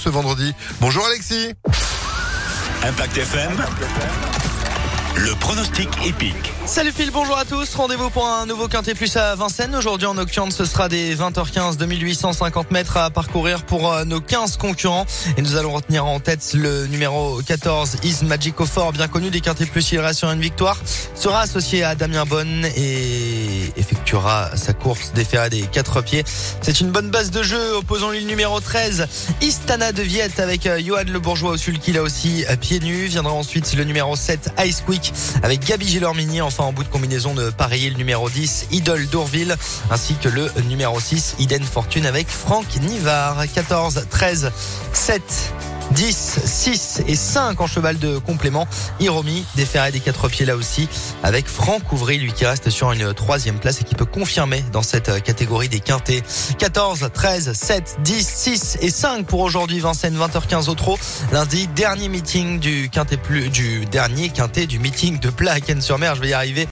ce vendredi. Bonjour Alexis. Impact FM. Le pronostic épique. Salut Phil, bonjour à tous. Rendez-vous pour un nouveau Quintet Plus à Vincennes. Aujourd'hui en nocturne, ce sera des 20h15, 2850 mètres à parcourir pour euh, nos 15 concurrents. Et nous allons retenir en tête le numéro 14, Is Magic Fort, bien connu des Quintet Plus. Il reste sur une victoire. Sera associé à Damien Bonne et effectuera sa course déférée des quatre pieds. C'est une bonne base de jeu. Opposons-lui le numéro 13, Istana de Viette avec euh, Johan Le Bourgeois au sulky là aussi à pieds nus. Viendra ensuite le numéro 7, Ice Quick avec Gabi Gilormini. Enfin en bout de combinaison de pareiller le numéro 10, Idole d'Ourville ainsi que le numéro 6, Iden Fortune avec Franck Nivard. 14, 13, 7, 10, 6 et 5 en cheval de complément. Hiromi déféré des quatre pieds là aussi avec Franck Ouvry, lui qui reste sur une troisième place et qui peut confirmer dans cette catégorie des quintés. 14, 13, 7, 10, 6 et 5 pour aujourd'hui Vincennes 20h15 au trot. Lundi, dernier meeting du quintet plus, du dernier quintet du meeting de Plaken sur mer. Je vais y arriver.